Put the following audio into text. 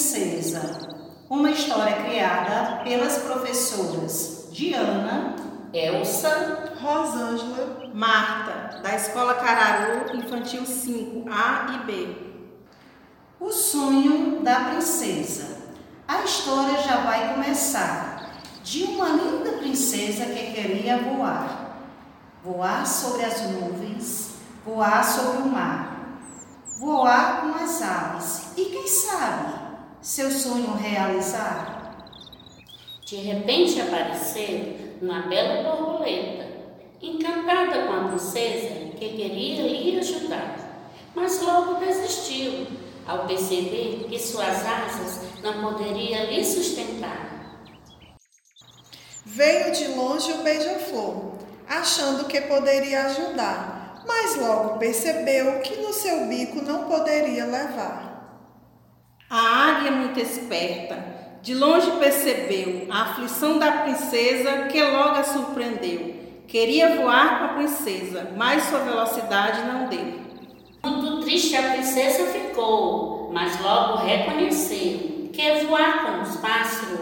Princesa, uma história criada pelas professoras Diana, Elsa, Rosângela, Marta, da Escola Cararu Infantil 5, A e B. O sonho da princesa. A história já vai começar. De uma linda princesa que queria voar. Voar sobre as nuvens, voar sobre o mar. Voar com as aves. E quem sabe seu sonho realizar? De repente apareceu uma bela borboleta, encantada com a princesa que queria lhe ajudar, mas logo desistiu ao perceber que suas asas não poderiam lhe sustentar. Veio de longe o beija-flor, achando que poderia ajudar, mas logo percebeu que no seu bico não poderia levar. A águia muito esperta de longe percebeu a aflição da princesa que logo a surpreendeu. Queria voar com a princesa, mas sua velocidade não deu. Muito triste a princesa ficou, mas logo reconheceu que voar com os pássaros é